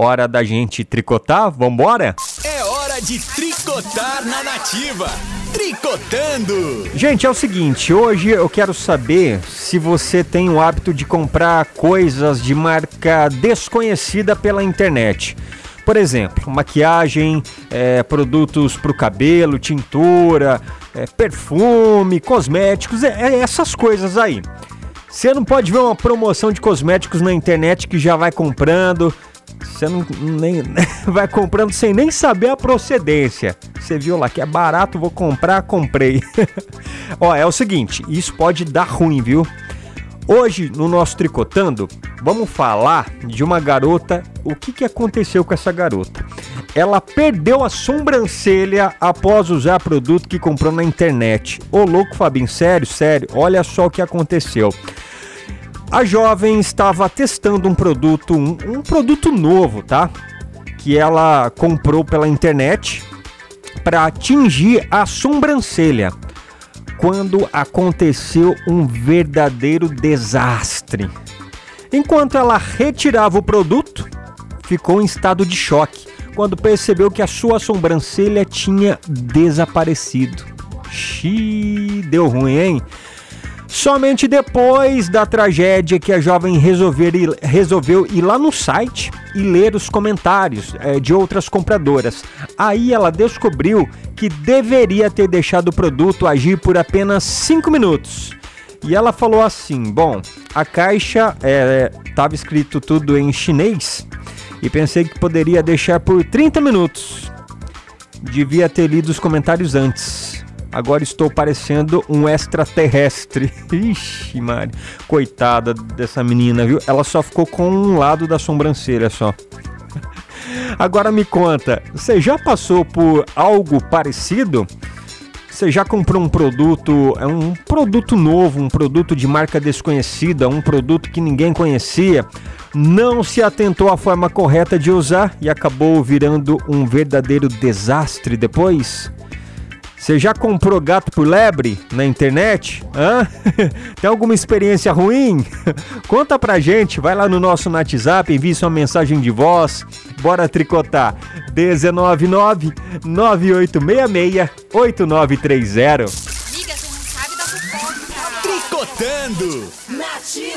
Hora da gente tricotar? Vambora? É hora de tricotar na nativa. Tricotando! Gente, é o seguinte, hoje eu quero saber se você tem o hábito de comprar coisas de marca desconhecida pela internet. Por exemplo, maquiagem, é, produtos para o cabelo, tintura, é, perfume, cosméticos, é, é essas coisas aí. Você não pode ver uma promoção de cosméticos na internet que já vai comprando. Você não nem vai comprando sem nem saber a procedência. Você viu lá que é barato, vou comprar, comprei. Ó, é o seguinte, isso pode dar ruim, viu? Hoje, no nosso Tricotando, vamos falar de uma garota. O que, que aconteceu com essa garota? Ela perdeu a sobrancelha após usar produto que comprou na internet. Ô louco, Fabinho, sério, sério, olha só o que aconteceu. A jovem estava testando um produto, um, um produto novo, tá? Que ela comprou pela internet para tingir a sobrancelha quando aconteceu um verdadeiro desastre. Enquanto ela retirava o produto, ficou em estado de choque quando percebeu que a sua sobrancelha tinha desaparecido. Xiii, deu ruim, hein? Somente depois da tragédia que a jovem resolver, resolveu ir lá no site e ler os comentários é, de outras compradoras. Aí ela descobriu que deveria ter deixado o produto agir por apenas 5 minutos. E ela falou assim: Bom, a caixa estava é, escrito tudo em chinês e pensei que poderia deixar por 30 minutos. Devia ter lido os comentários antes. Agora estou parecendo um extraterrestre. Ixi, Mari. Coitada dessa menina, viu? Ela só ficou com um lado da sobrancelha só. Agora me conta, você já passou por algo parecido? Você já comprou um produto, é um produto novo, um produto de marca desconhecida, um produto que ninguém conhecia, não se atentou à forma correta de usar e acabou virando um verdadeiro desastre depois? Você já comprou gato por lebre na internet? Hã? Tem alguma experiência ruim? Conta pra gente, vai lá no nosso WhatsApp, envie sua mensagem de voz. Bora tricotar. 199 9866 8930. Tricotando! Nativa!